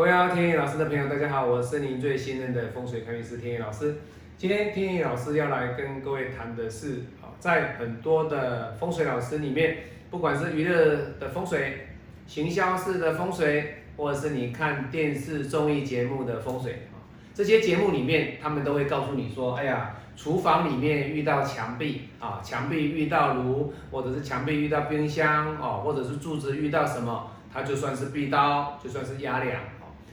各位天意老师的朋友，大家好，我是您最信任的风水看运师天意老师。今天天意老师要来跟各位谈的是，啊，在很多的风水老师里面，不管是娱乐的风水、行销式的风水，或者是你看电视综艺节目的风水，这些节目里面，他们都会告诉你说，哎呀，厨房里面遇到墙壁，啊，墙壁遇到炉，或者是墙壁遇到冰箱，哦，或者是柱子遇到什么。它就算是壁刀，就算是压梁。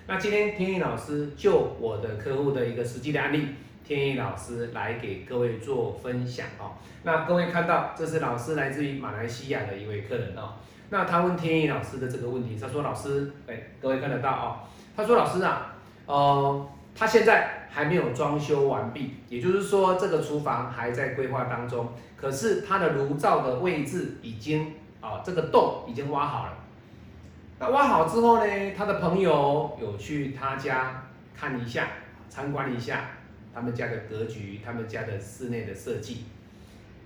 那今天天意老师就我的客户的一个实际的案例，天意老师来给各位做分享哦。那各位看到，这是老师来自于马来西亚的一位客人哦。那他问天意老师的这个问题，他说：“老师，哎，各位看得到哦。”他说：“老师啊，呃，他现在还没有装修完毕，也就是说这个厨房还在规划当中。可是他的炉灶的位置已经啊，这个洞已经挖好了。”那挖好之后呢，他的朋友有去他家看一下，参观一下他们家的格局，他们家的室内的设计。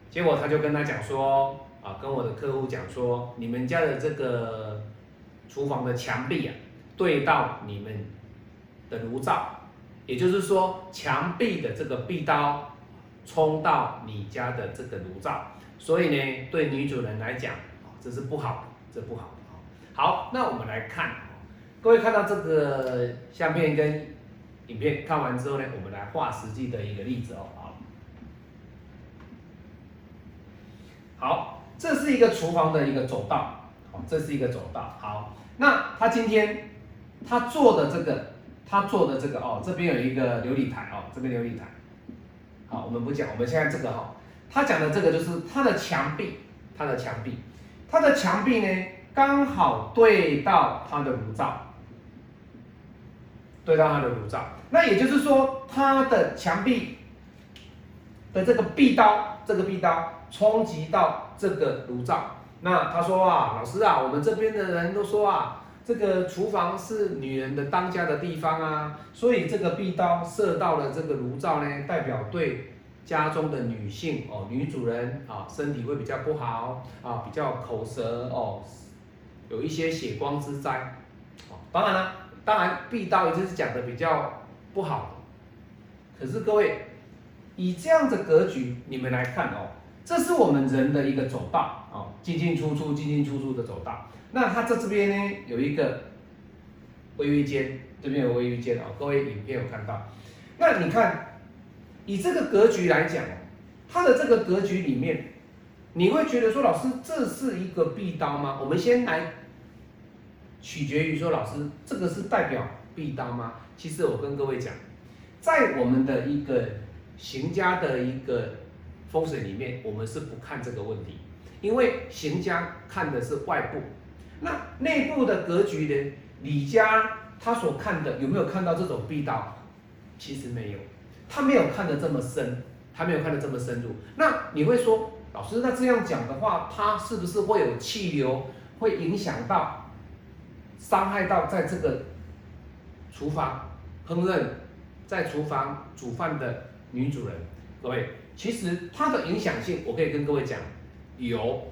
结果他就跟他讲说，啊，跟我的客户讲说，你们家的这个厨房的墙壁啊，对到你们的炉灶，也就是说墙壁的这个壁刀冲到你家的这个炉灶，所以呢，对女主人来讲，啊，这是不好的，这不好。好，那我们来看，各位看到这个相片跟影片看完之后呢，我们来画实际的一个例子哦。好，好，这是一个厨房的一个走道，好，这是一个走道。好，那他今天他做的这个，他做的这个哦，这边有一个琉璃台哦，这边琉璃台。好，我们不讲，我们现在这个哈，他讲的这个就是他的墙壁，他的墙壁，他的墙壁呢？刚好对到他的炉灶，对到他的炉灶，那也就是说，他的墙壁的这个壁刀，这个壁刀冲击到这个炉灶。那他说啊，老师啊，我们这边的人都说啊，这个厨房是女人的当家的地方啊，所以这个壁刀射到了这个炉灶呢，代表对家中的女性哦，女主人啊，身体会比较不好啊，比较口舌哦。有一些血光之灾，哦，当然了，当然壁刀一直是讲的比较不好的，可是各位以这样的格局，你们来看哦，这是我们人的一个走道哦，进进出出，进进出出的走道。那它在这边呢有一个微浴间，这边有微浴间哦，各位影片有看到。那你看以这个格局来讲哦，它的这个格局里面，你会觉得说，老师这是一个壁刀吗？我们先来。取决于说，老师这个是代表壁刀吗？其实我跟各位讲，在我们的一个行家的一个风水里面，我们是不看这个问题，因为行家看的是外部，那内部的格局呢？李家他所看的有没有看到这种壁刀？其实没有，他没有看得这么深，他没有看得这么深入。那你会说，老师，那这样讲的话，他是不是会有气流，会影响到？伤害到在这个厨房烹饪，在厨房煮饭的女主人，各位，其实它的影响性，我可以跟各位讲，有，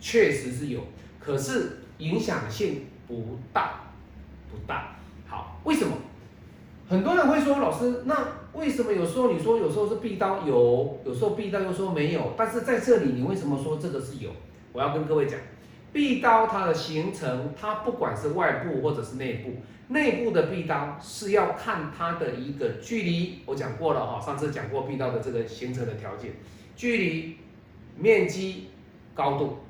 确实是有，可是影响性不大，不大。好，为什么？很多人会说，老师，那为什么有时候你说有时候是壁刀有，有时候壁刀又说没有？但是在这里，你为什么说这个是有？我要跟各位讲。壁刀它的形成，它不管是外部或者是内部，内部的壁刀是要看它的一个距离。我讲过了哈，上次讲过壁刀的这个形成的条件，距离、面积、高度。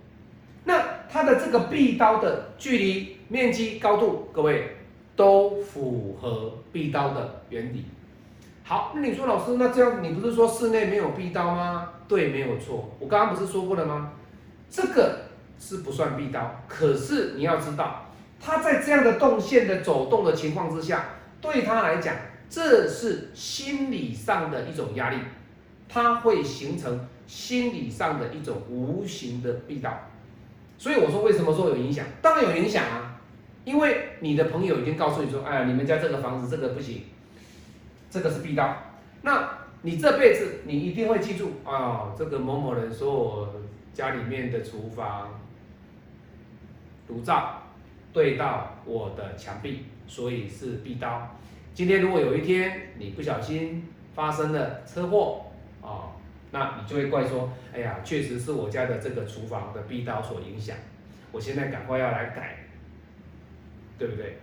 那它的这个壁刀的距离、面积、高度，各位都符合壁刀的原理。好，那你说老师，那这样你不是说室内没有壁刀吗？对，没有错。我刚刚不是说过了吗？这个。是不算必刀，可是你要知道，他在这样的动线的走动的情况之下，对他来讲，这是心理上的一种压力，他会形成心理上的一种无形的必刀。所以我说为什么说有影响？当然有影响啊，因为你的朋友已经告诉你说，哎，你们家这个房子这个不行，这个是必刀。那你这辈子你一定会记住啊，这个某某人说我家里面的厨房。炉灶对到我的墙壁，所以是壁刀。今天如果有一天你不小心发生了车祸啊，那你就会怪说，哎呀，确实是我家的这个厨房的壁刀所影响，我现在赶快要来改，对不对？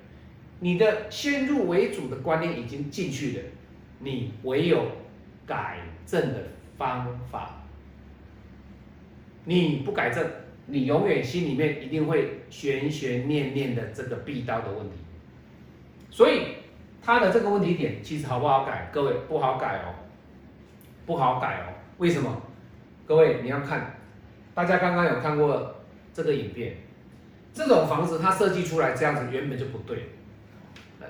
你的先入为主的观念已经进去了，你唯有改正的方法，你不改正，你永远心里面一定会悬悬念念的这个壁刀的问题，所以。他的这个问题点其实好不好改？各位不好改哦，不好改哦。为什么？各位你要看，大家刚刚有看过这个影片，这种房子它设计出来这样子原本就不对，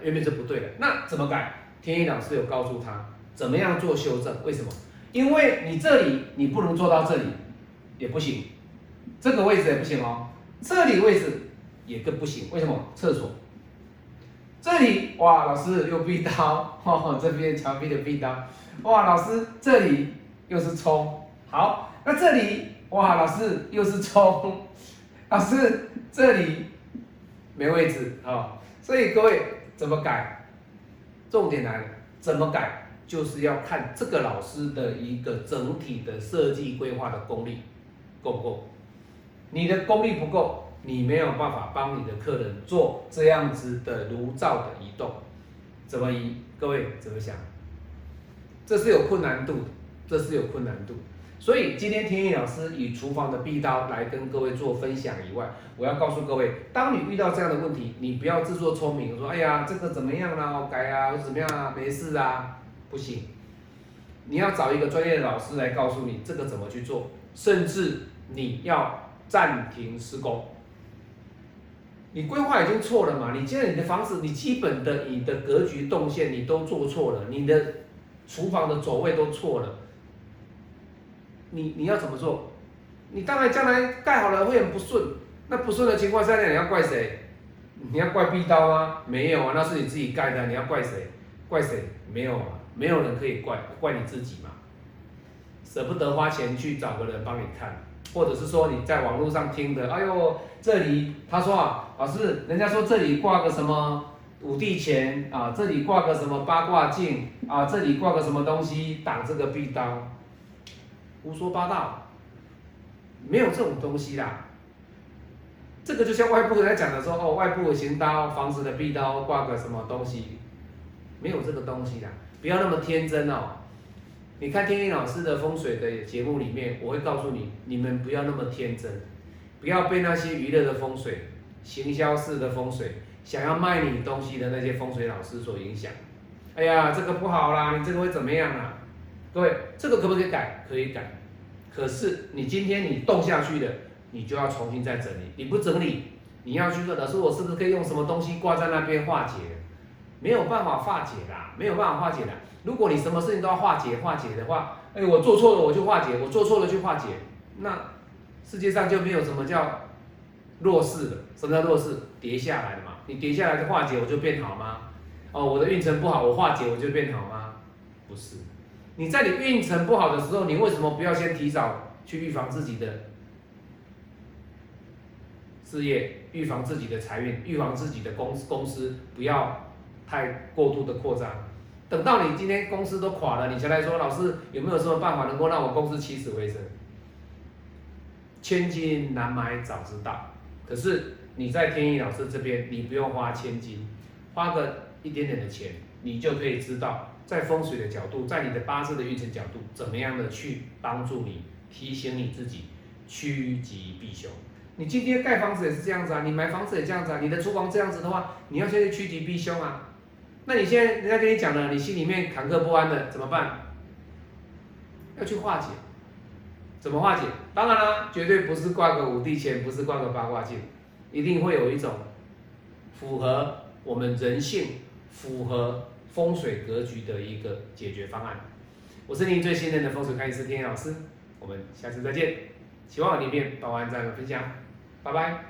原本就不对的。那怎么改？天一老师有告诉他怎么样做修正。为什么？因为你这里你不能做到这里也不行，这个位置也不行哦，这里位置也更不行。为什么？厕所。这里哇，老师又壁刀，哦，这边墙壁的壁刀，哇，老师这里又是冲，好，那这里哇，老师又是冲，老师这里没位置啊，所以各位怎么改？重点来了，怎么改？就是要看这个老师的一个整体的设计规划的功力够不够，你的功力不够。你没有办法帮你的客人做这样子的炉灶的移动，怎么移？各位怎么想？这是有困难度的，这是有困难度。所以今天天意老师以厨房的壁刀来跟各位做分享以外，我要告诉各位，当你遇到这样的问题，你不要自作聪明，说哎呀这个怎么样啦，改啊，或怎么样啊，没事啊，不行。你要找一个专业的老师来告诉你这个怎么去做，甚至你要暂停施工。你规划已经错了嘛？你现在你的房子，你基本的你的格局动线你都做错了，你的厨房的走位都错了。你你要怎么做？你当然将来盖好了会很不顺，那不顺的情况下你要怪谁？你要怪壁刀吗？没有啊，那是你自己盖的，你要怪谁？怪谁？没有啊，没有人可以怪，怪你自己嘛。舍不得花钱去找个人帮你看。或者是说你在网络上听的，哎呦，这里他说啊，老师，人家说这里挂个什么五帝钱啊，这里挂个什么八卦镜啊，这里挂个什么东西挡这个壁刀，胡说八道，没有这种东西啦。这个就像外部人在讲的说，哦，外部的行刀，房子的壁刀挂个什么东西，没有这个东西啦，不要那么天真哦。你看天一老师的风水的节目里面，我会告诉你，你们不要那么天真，不要被那些娱乐的风水、行销式的风水、想要卖你东西的那些风水老师所影响。哎呀，这个不好啦，你这个会怎么样啊？各位，这个可不可以改？可以改。可是你今天你动下去的，你就要重新再整理。你不整理，你要去说，老师，我是不是可以用什么东西挂在那边化解？没有办法化解啦，没有办法化解的。如果你什么事情都要化解化解的话，哎，我做错了我就化解，我做错了去化解，那世界上就没有什么叫弱势的。什么叫弱势？跌下来的嘛。你跌下来的化解，我就变好吗？哦，我的运程不好，我化解我就变好吗？不是。你在你运程不好的时候，你为什么不要先提早去预防自己的事业，预防自己的财运，预防自己的公公司不要太过度的扩张？等到你今天公司都垮了，你才来说老师有没有什么办法能够让我公司起死回生？千金难买早知道。可是你在天意老师这边，你不用花千金，花个一点点的钱，你就可以知道在风水的角度，在你的八字的运程角度，怎么样的去帮助你，提醒你自己趋吉避凶。你今天盖房子也是这样子啊，你买房子也这样子啊，你的厨房这样子的话，你要先去趋吉避凶啊。那你现在人家跟你讲了，你心里面坎坷不安的怎么办？要去化解，怎么化解？当然了，绝对不是挂个五帝钱，不是挂个八卦镜，一定会有一种符合我们人性、符合风水格局的一个解决方案。我是您最信任的风水开师天老师，我们下次再见。希望里面帮我按赞和分享，拜拜。